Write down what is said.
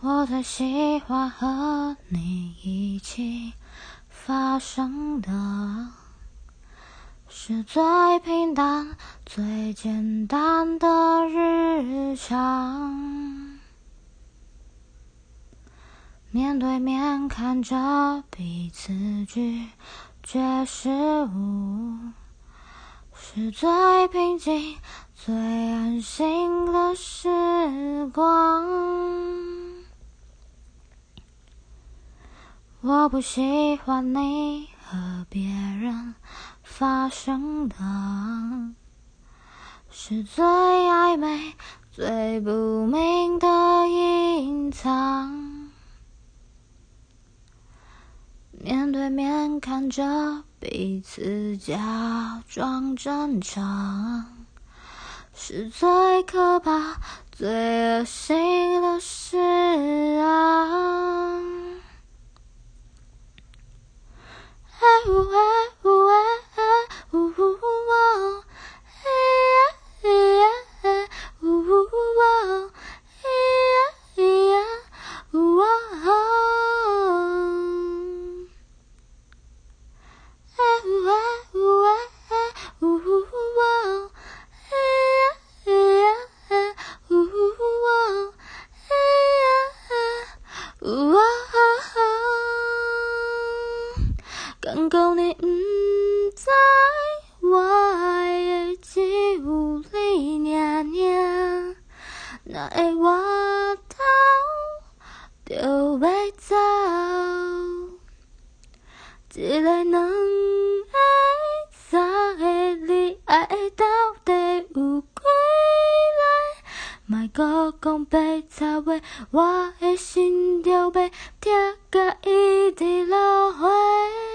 我最喜欢和你一起发生的，是最平淡、最简单的日常。面对面看着彼此拒绝失误，是最平静、最安心的时光。我不喜欢你和别人发生的，是最暧昧、最不明的隐藏。面对面看着彼此假装正常，是最可怕、最恶心的事哪会我头就要走？一个两个三个，你爱的到底有几个？莫搁讲白差话，我的心就要痛甲一直流血。